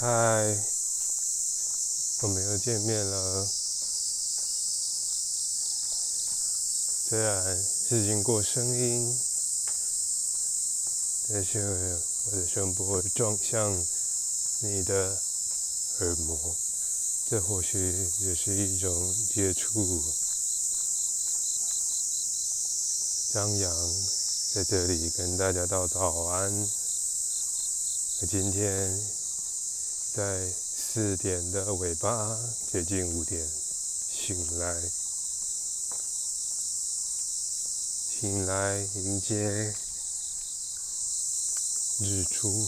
嗨，我们又见面了。虽然是经过声音，但是我的声波撞向你的耳膜，这或许也是一种接触。张扬在这里跟大家道早安。今天。在四点的尾巴，接近五点醒来，醒来迎接日出。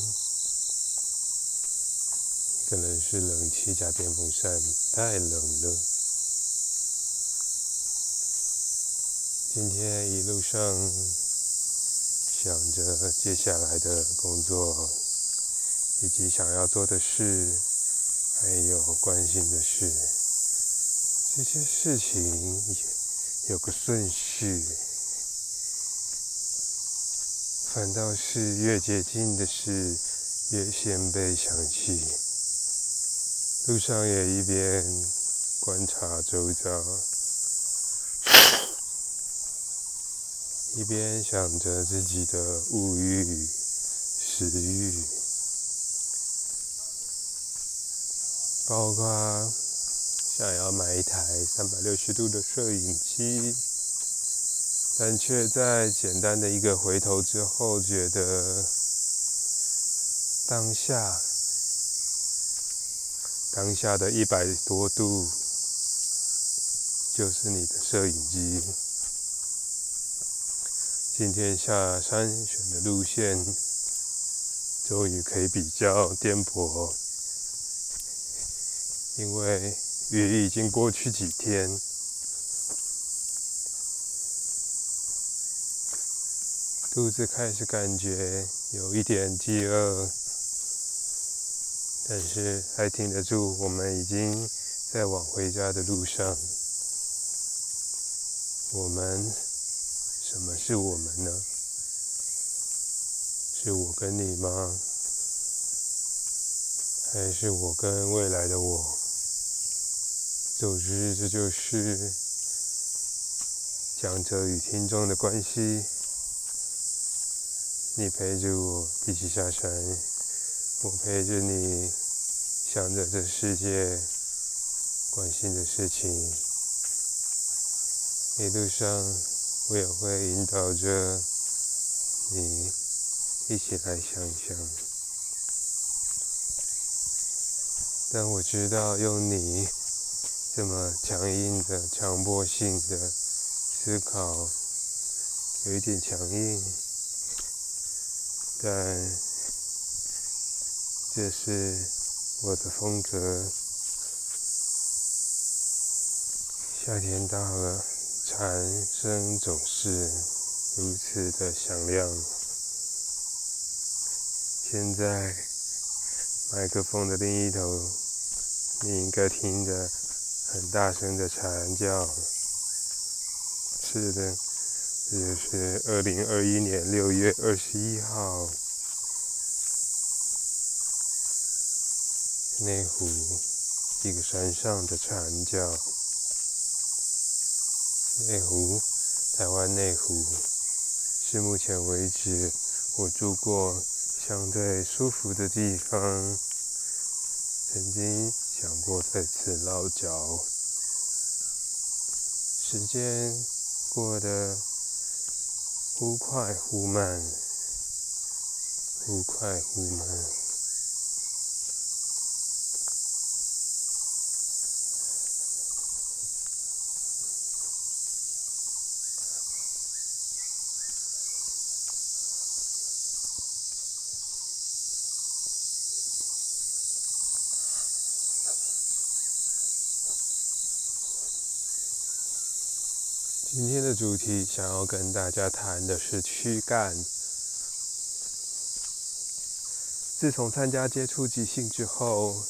可能是冷气加电风扇太冷了。今天一路上想着接下来的工作。以及想要做的事，还有关心的事，这些事情也有个顺序，反倒是越接近的事越先被想起。路上也一边观察周遭，一边想着自己的物欲、食欲。包括想要买一台三百六十度的摄影机，但却在简单的一个回头之后，觉得当下当下的一百多度就是你的摄影机。今天下山选的路线，终于可以比较颠簸。因为雨已经过去几天，肚子开始感觉有一点饥饿，但是还挺得住。我们已经在往回家的路上。我们，什么是我们呢？是我跟你吗？还是我跟未来的我？总之，这就是讲者与听众的关系。你陪着我一起下山，我陪着你想着这世界关心的事情。一路上，我也会引导着你一起来想一想。但我知道，用你。这么强硬的、强迫性的思考，有一点强硬，但这是我的风格。夏天到了，蝉声总是如此的响亮。现在，麦克风的另一头，你应该听着。很大声的蝉叫，是的，这就是二零二一年六月二十一号，内湖一个山上的蝉叫。内湖，台湾内湖，是目前为止我住过相对舒服的地方。曾经。想过再次落脚，时间过得忽快忽慢，忽快忽慢。今天的主题想要跟大家谈的是躯干。自从参加接触即兴之后，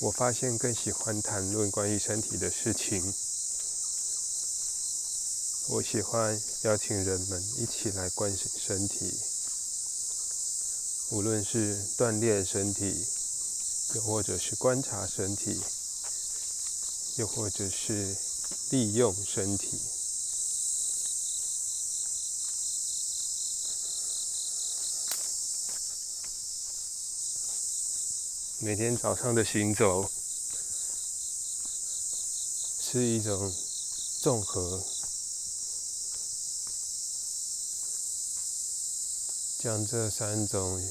我发现更喜欢谈论关于身体的事情。我喜欢邀请人们一起来关心身体，无论是锻炼身体、又或者是观察身体，又或者是利用身体。每天早上的行走是一种综合，将这三种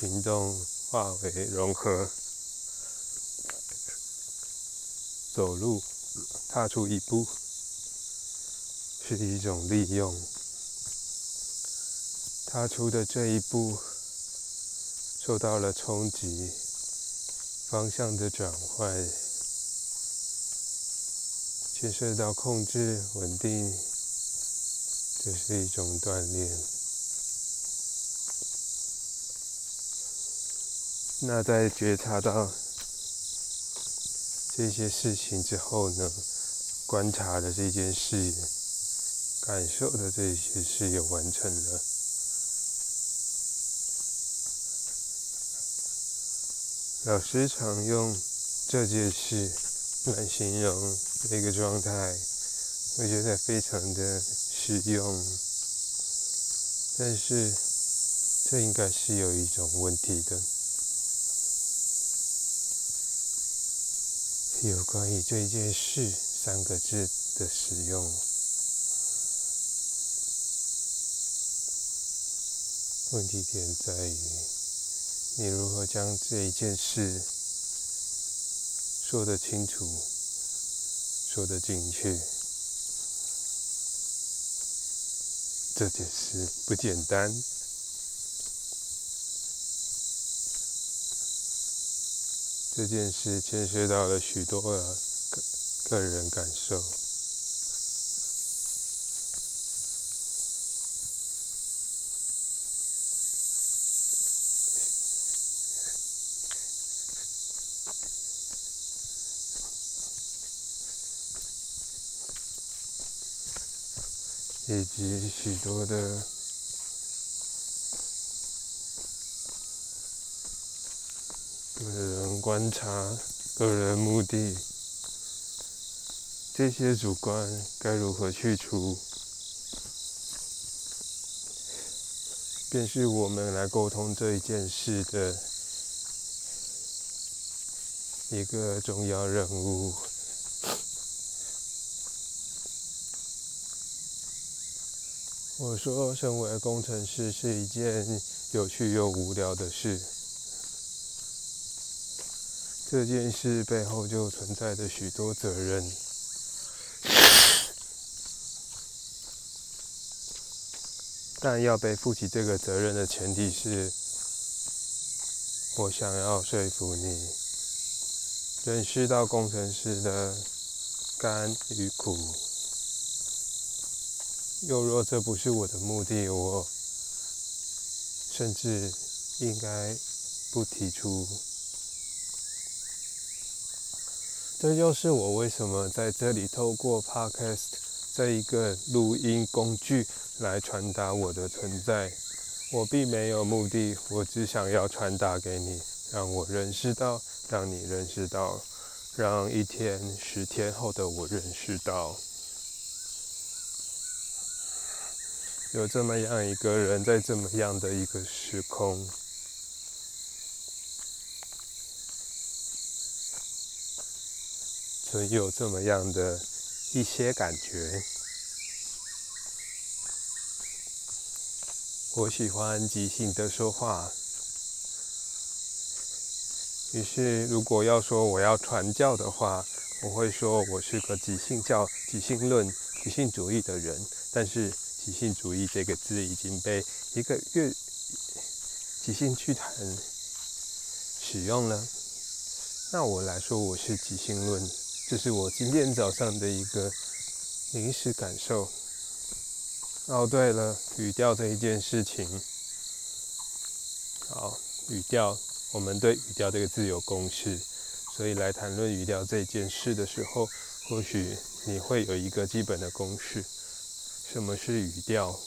行动化为融合。走路，踏出一步，是一种利用。踏出的这一步受到了冲击。方向的转换，牵涉到控制、稳定，这是一种锻炼。那在觉察到这些事情之后呢？观察的这件事，感受的这些事也完成了。老师常用这件事来形容那个状态，我觉得非常的实用。但是，这应该是有一种问题的，有关于这件事三个字的使用。问题点在于。你如何将这一件事说得清楚、说得进去？这件事不简单。这件事牵涉到了许多个个人感受。以及许多的个人观察、个人目的，这些主观该如何去除，便是我们来沟通这一件事的一个重要任务。我说，身为工程师是一件有趣又无聊的事。这件事背后就存在着许多责任，但要被负起这个责任的前提是，我想要说服你，认识到工程师的甘与苦。又若这不是我的目的，我甚至应该不提出。这就是我为什么在这里透过 Podcast 这一个录音工具来传达我的存在。我并没有目的，我只想要传达给你，让我认识到，让你认识到，让一天、十天后的我认识到。有这么样一个人，在这么样的一个时空，曾有这么样的一些感觉。我喜欢即兴的说话，于是如果要说我要传教的话，我会说我是个即兴教、即兴论、即兴主义的人，但是。即兴主义这个字已经被一个乐即兴剧团使用了。那我来说，我是即兴论，这是我今天早上的一个临时感受。哦，对了，语调这一件事情，好，语调，我们对语调这个字有公式，所以来谈论语调这件事的时候，或许你会有一个基本的公式。什么是语调？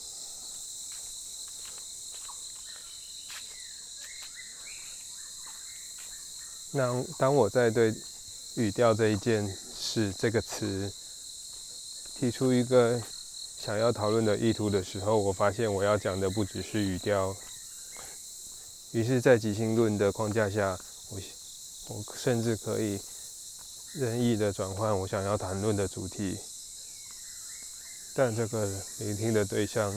那当我在对语调这一件事这个词提出一个想要讨论的意图的时候，我发现我要讲的不只是语调。于是，在即兴论的框架下，我我甚至可以任意的转换我想要谈论的主题。但这个聆听的对象，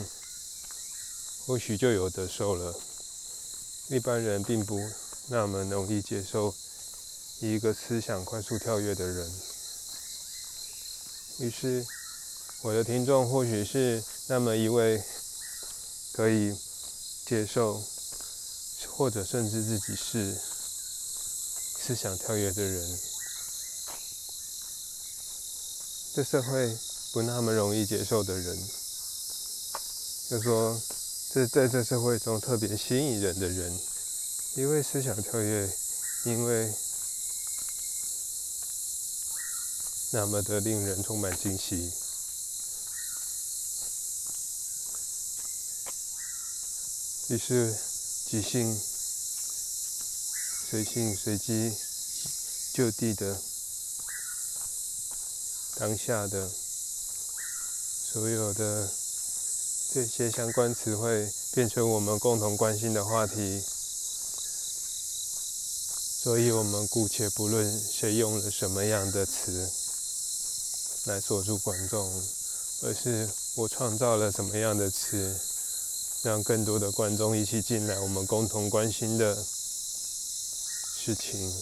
或许就有的受了。一般人并不那么容易接受一个思想快速跳跃的人。于是，我的听众或许是那么一位可以接受，或者甚至自己是思想跳跃的人。这社会。不那么容易接受的人，就说这在这社会中特别吸引人的人，因为思想跳跃，因为那么的令人充满惊喜。于是即兴、随性、随机、就地的、当下的。所有的这些相关词汇变成我们共同关心的话题，所以我们姑且不论谁用了什么样的词来锁住观众，而是我创造了什么样的词，让更多的观众一起进来我们共同关心的事情，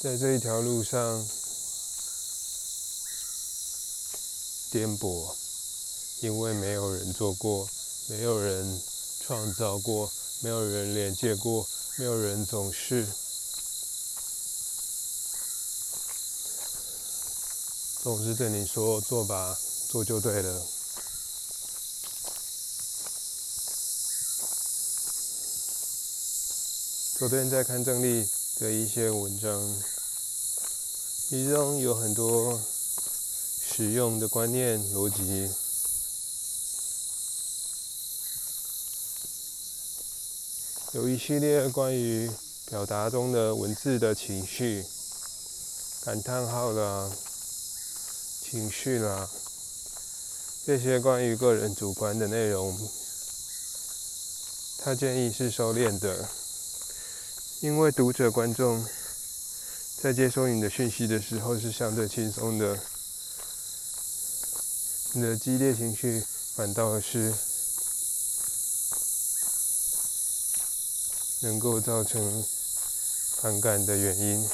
在这一条路上。颠簸，因为没有人做过，没有人创造过，没有人连接过，没有人总是。总是对你说做吧，做就对了。昨天在看郑丽的一些文章，其中有很多。使用的观念逻辑，有一系列关于表达中的文字的情绪、感叹号啦、情绪啦，这些关于个人主观的内容，他建议是收敛的，因为读者观众在接收你的讯息的时候是相对轻松的。你的激烈情绪反倒是能够造成反感的原因。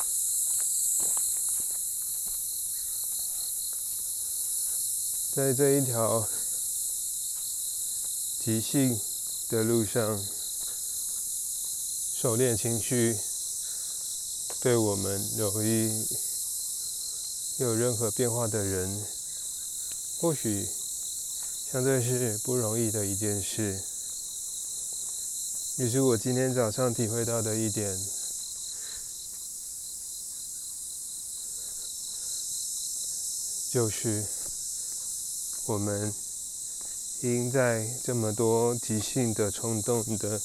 在这一条即兴的路上，收敛情绪，对我们容易有任何变化的人。或许相对是不容易的一件事，也是我今天早上体会到的一点，就是我们应在这么多即兴的冲动的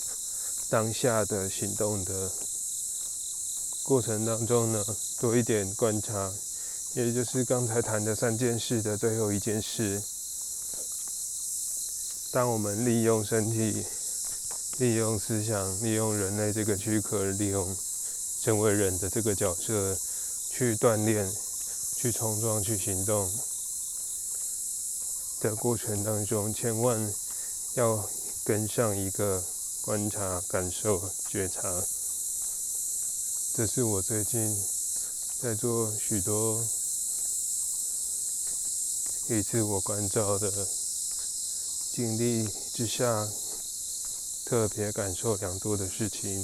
当下的行动的过程当中呢，多一点观察。也就是刚才谈的三件事的最后一件事。当我们利用身体、利用思想、利用人类这个躯壳、利用身为人的这个角色去锻炼、去冲撞、去行动的过程当中，千万要跟上一个观察、感受、觉察。这是我最近在做许多。以自我关照的经历之下，特别感受良多的事情。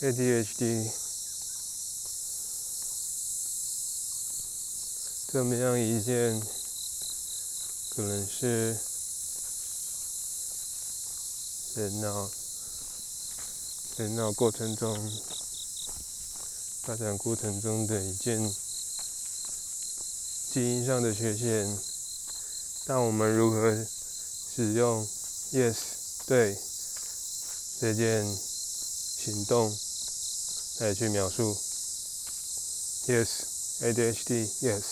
ADHD 这么样一件，可能是人脑人脑过程中发展过程中的一件。基因上的缺陷，但我们如何使用 “yes” 对这件行动来去描述。Yes，ADHD，Yes。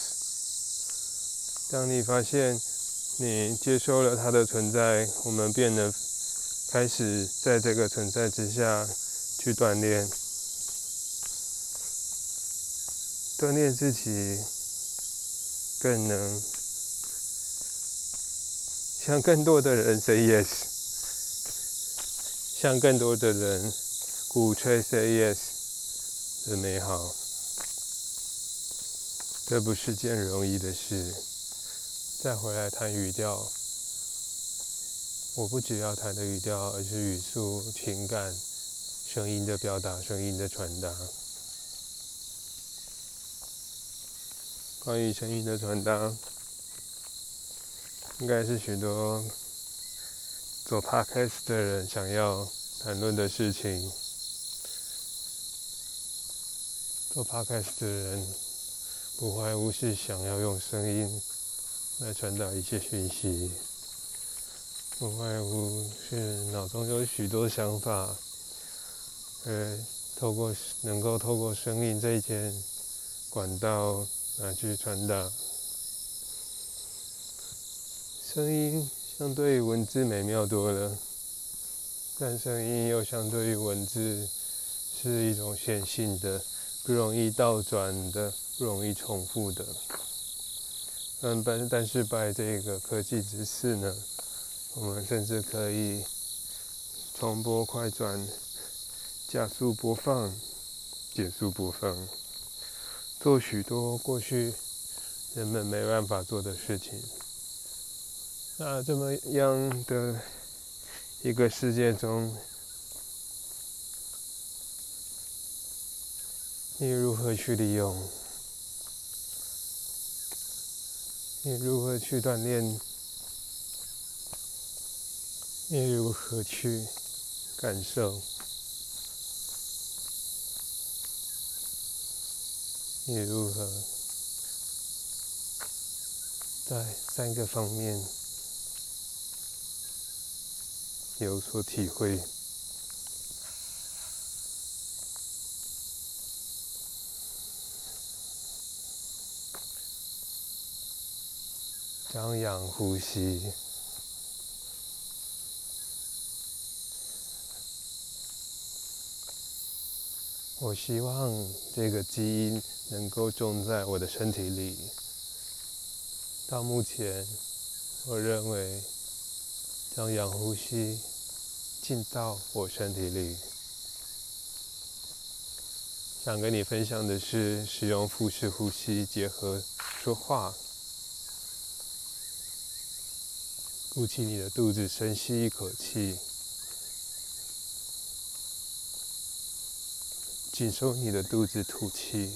当你发现你接受了它的存在，我们便能开始在这个存在之下去锻炼，锻炼自己，更能向更多的人 say yes，向更多的人鼓吹 say yes 的美好。这不是件容易的事。再回来谈语调，我不只要谈的语调，而是语速、情感、声音的表达、声音的传达。关于声音的传达，应该是许多做 podcast 的人想要谈论的事情。做 podcast 的人。不外乎是想要用声音来传达一些讯息，不外乎是脑中有许多想法，呃，透过能够透过声音这一件管道来去传达。声音相对于文字美妙多了，但声音又相对于文字是一种线性的、不容易倒转的。不容易重复的，嗯，但但是拜这个科技之赐呢，我们甚至可以重播、快转、加速播放、减速播放，做许多过去人们没办法做的事情。那这么样的一个世界中，你如何去利用？你如何去锻炼？你如何去感受？你如何在三个方面有所体会？张扬呼吸。我希望这个基因能够种在我的身体里。到目前，我认为张扬呼吸进到我身体里。想跟你分享的是，使用腹式呼吸结合说话。鼓起你的肚子，深吸一口气；紧收你的肚子，吐气。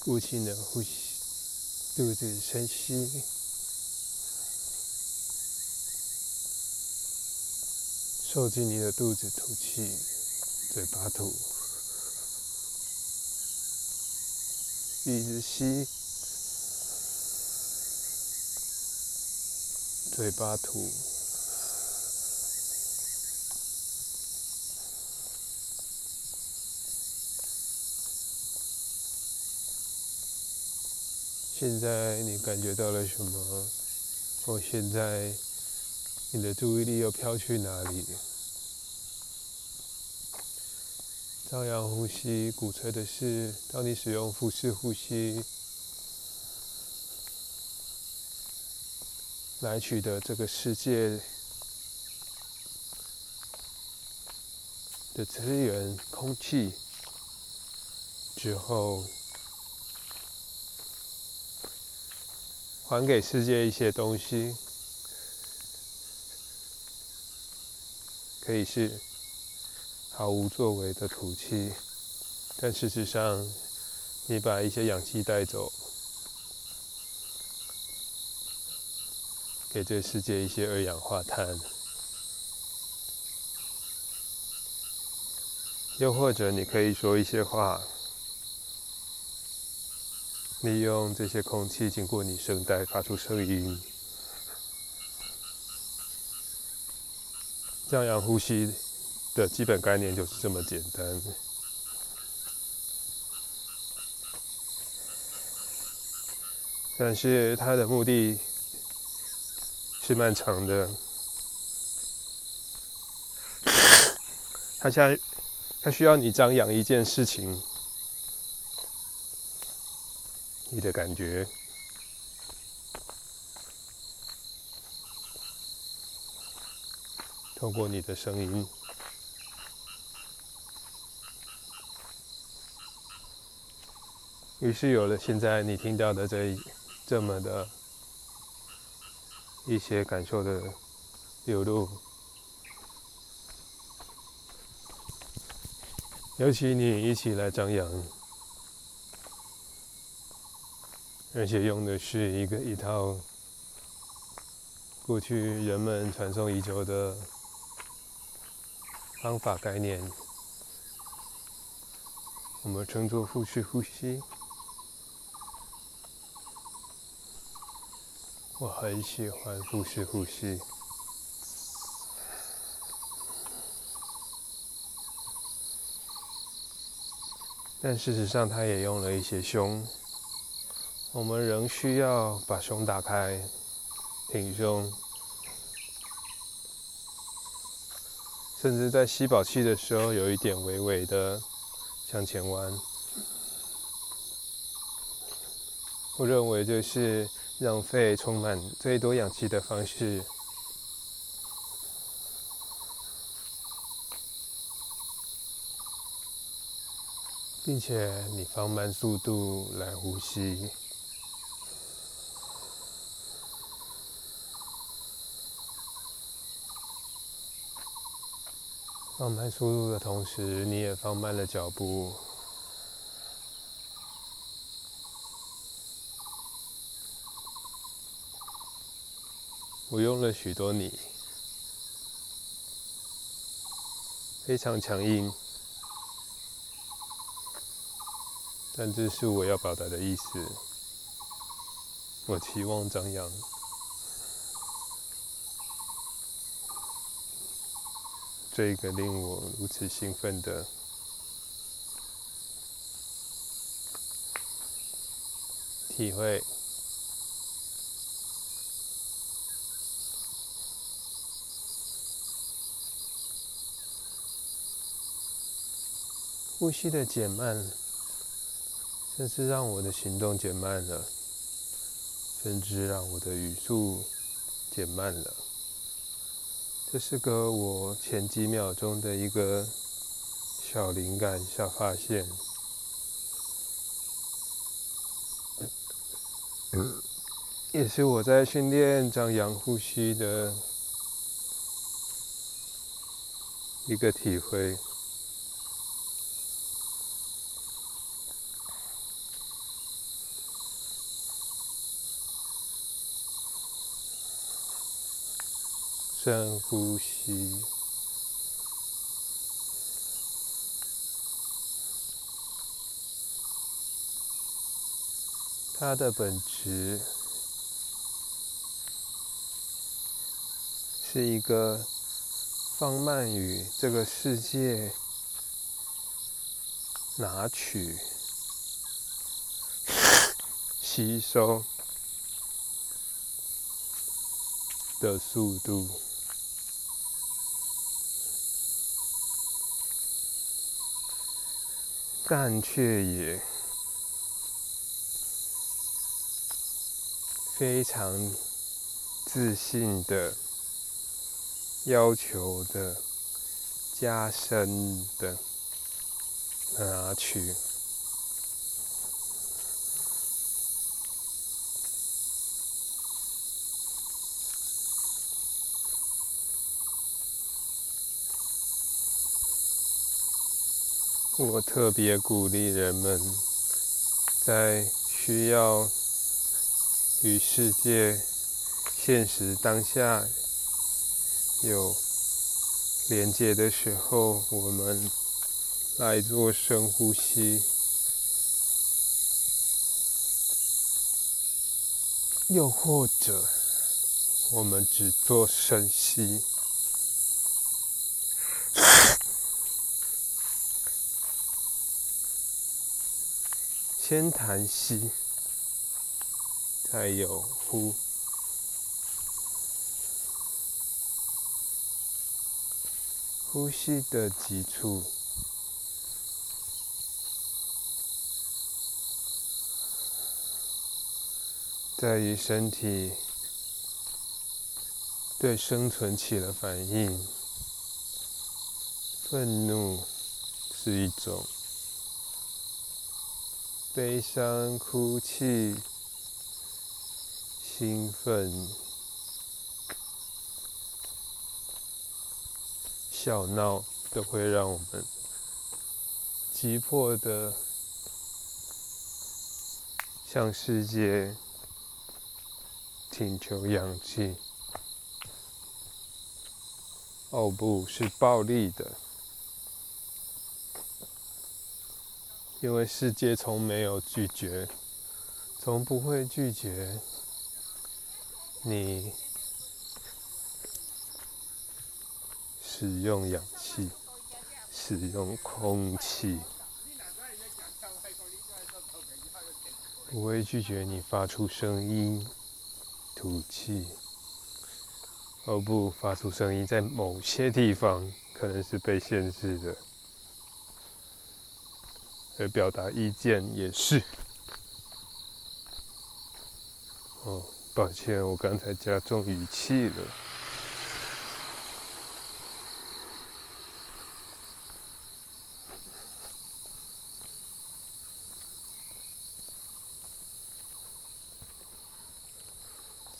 鼓起你的呼吸，肚子深吸，收紧你的肚子，吐气，嘴巴吐，一直吸。嘴巴吐。现在你感觉到了什么？或现在你的注意力又飘去哪里？朝阳呼吸鼓吹的是，当你使用腹式呼吸。来取得这个世界的资源、空气之后，还给世界一些东西，可以是毫无作为的吐气，但事实上，你把一些氧气带走。给这世界一些二氧化碳，又或者你可以说一些话，利用这些空气经过你声带发出声音，张扬呼吸的基本概念就是这么简单，但是它的目的是漫长的。他现在，他需要你张扬一件事情，你的感觉。透过你的声音，于是有了现在你听到的这这么的一些感受的流露。尤其你一起来张扬，而且用的是一个一套过去人们传颂已久的。方法概念，我们称作腹式呼吸。我很喜欢腹式呼吸，但事实上，他也用了一些胸。我们仍需要把胸打开，挺胸。甚至在吸饱气的时候，有一点微微的向前弯。我认为这是让肺充满最多氧气的方式，并且你放慢速度来呼吸。放慢速度的同时，你也放慢了脚步。我用了许多你，非常强硬，但这是我要表达的意思。我期望张扬。这个令我如此兴奋的体会，呼吸的减慢，甚至让我的行动减慢了，甚至让我的语速减慢了。这是个我前几秒钟的一个小灵感、小发现，也是我在训练张扬呼吸的一个体会。深呼吸，它的本质是一个放慢与这个世界拿取、吸收的速度。但却也非常自信的要求的加深的拿取。我特别鼓励人们，在需要与世界现实当下有连接的时候，我们来做深呼吸，又或者我们只做深吸。先谈吸，再有呼。呼吸的急促，在于身体对生存起了反应。愤怒是一种，悲伤、哭泣、兴奋。笑闹都会让我们急迫的向世界请求氧气。哦，不是暴力的，因为世界从没有拒绝，从不会拒绝你。使用氧气，使用空气，不会拒绝你发出声音、吐气。哦不，发出声音在某些地方可能是被限制的，而表达意见也是。哦，抱歉，我刚才加重语气了。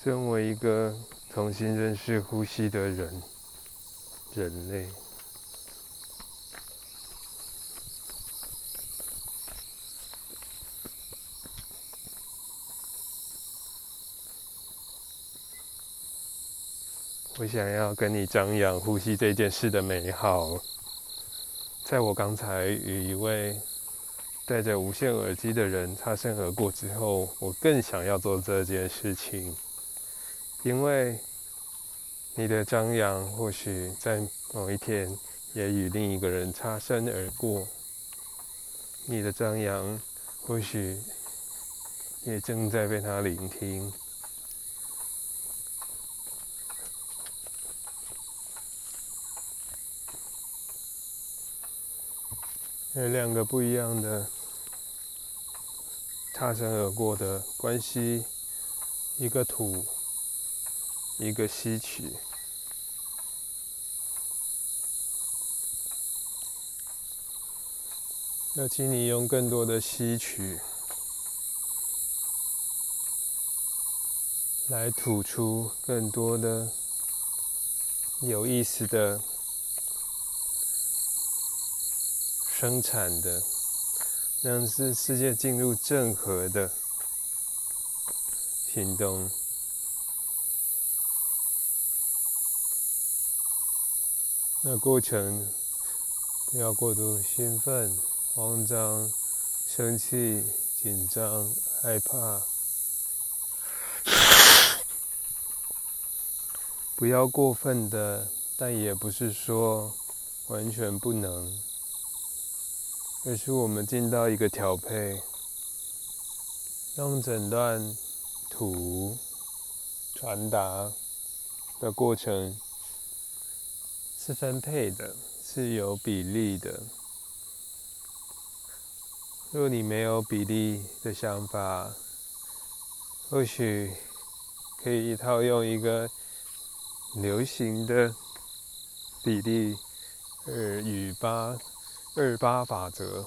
身为一个重新认识呼吸的人，人类，我想要跟你张扬呼吸这件事的美好。在我刚才与一位戴着无线耳机的人擦身而过之后，我更想要做这件事情。因为你的张扬，或许在某一天也与另一个人擦身而过。你的张扬，或许也正在被他聆听。有两个不一样的擦身而过的关系，一个土。一个吸取，要请你用更多的吸取来吐出更多的有意思的生产的，让这世界进入正和的行动。那过程不要过度兴奋、慌张、生气、紧张、害怕，不要过分的，但也不是说完全不能，而是我们进到一个调配，让整段图传达的过程。是分配的，是有比例的。若你没有比例的想法，或许可以一套用一个流行的比例二与八二八法则。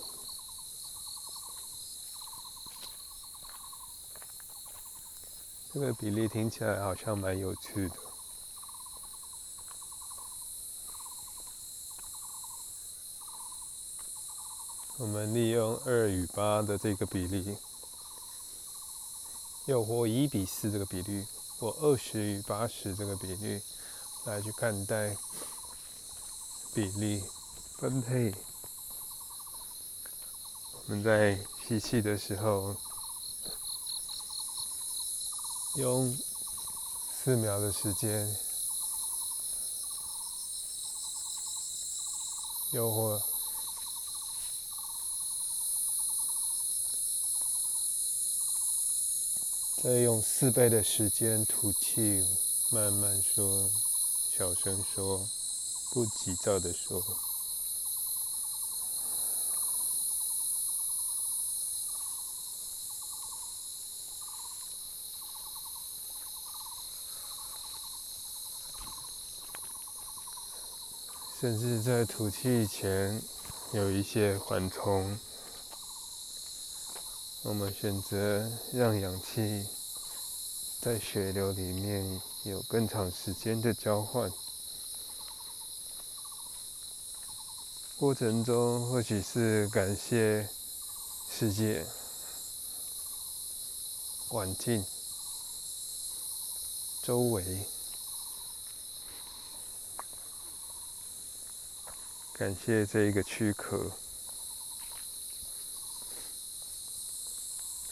这个比例听起来好像蛮有趣的。我们利用二与八的这个比例，又或一比四这个比率，或二十与八十这个比率，来去看待比例分配。我们在吸气的时候，用四秒的时间，又或。再用四倍的时间吐气，慢慢说，小声说，不急躁的说。甚至在吐气前有一些缓冲，我们选择让氧气在血流里面有更长时间的交换。过程中或许是感谢世界、环境、周围。感谢这一个躯壳，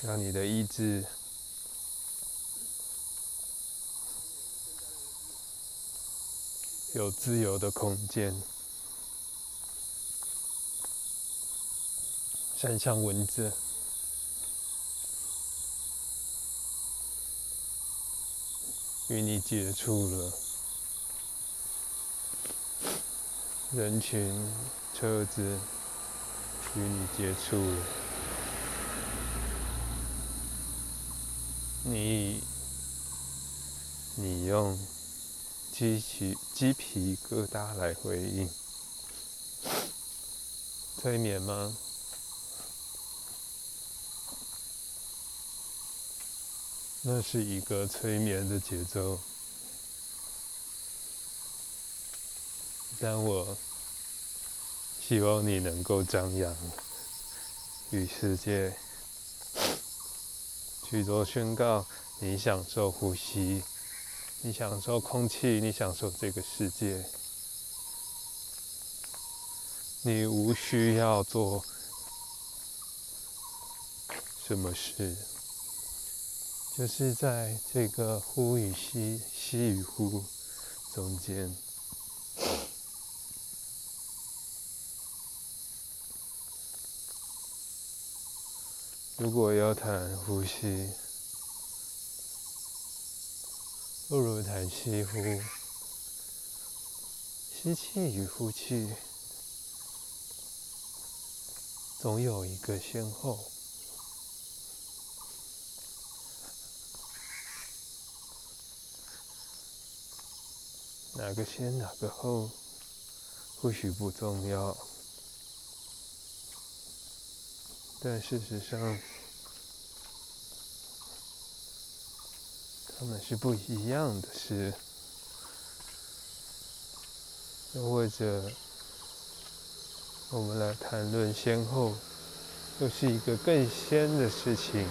让你的意志有自由的空间。山上蚊子与你接触了。人群、车子与你接触，你你用鸡皮鸡皮疙瘩来回应，催眠吗？那是一个催眠的节奏。但我希望你能够张扬，与世界去做宣告。你享受呼吸，你享受空气，你享受这个世界。你无需要做什么事，就是在这个呼与吸、吸与呼中间。如果要谈呼吸，不如谈吸呼。吸气与呼气，总有一个先后。哪个先，哪个后，或许不重要。但事实上，他们是不一样的事。又或者，我们来谈论先后，又是一个更先的事情。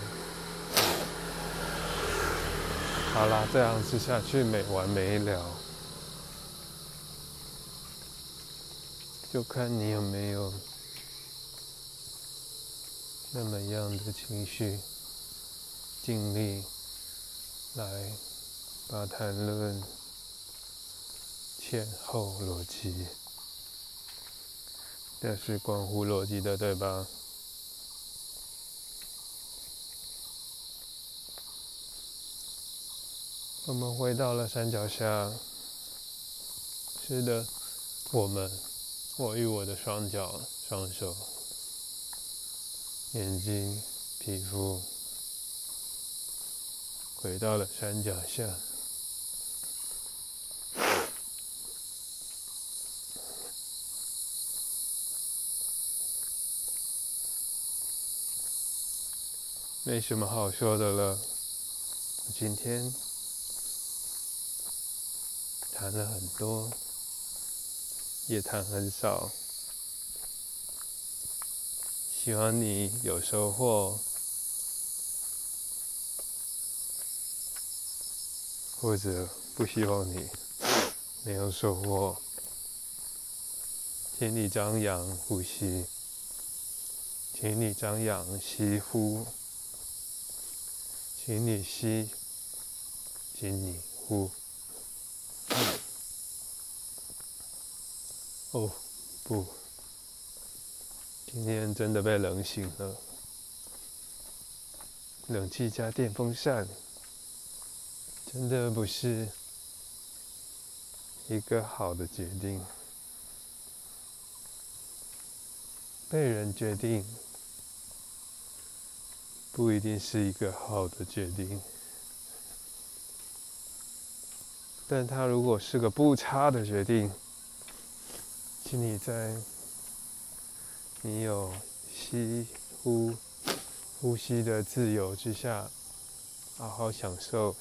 好啦，这样子下去没完没了，就看你有没有。那么样的情绪，尽力来把谈论前后逻辑，这是关乎逻辑的，对吧？我们回到了山脚下，是的，我们，我与我的双脚、双手。眼睛、皮肤回到了山脚下，没什么好说的了。今天谈了很多，也谈很少。希望你有收获，或者不希望你没有收获。请你张扬呼吸，请你张扬吸呼，请你吸，请你呼。哦，不。今天真的被冷醒了。冷气加电风扇，真的不是一个好的决定。被人决定，不一定是一个好的决定。但他如果是个不差的决定，请你在你有吸呼呼吸的自由之下，好好享受，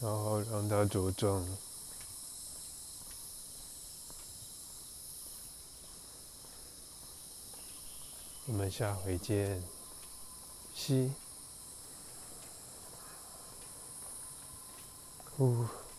然后让它茁壮。我们下回见。吸，呼。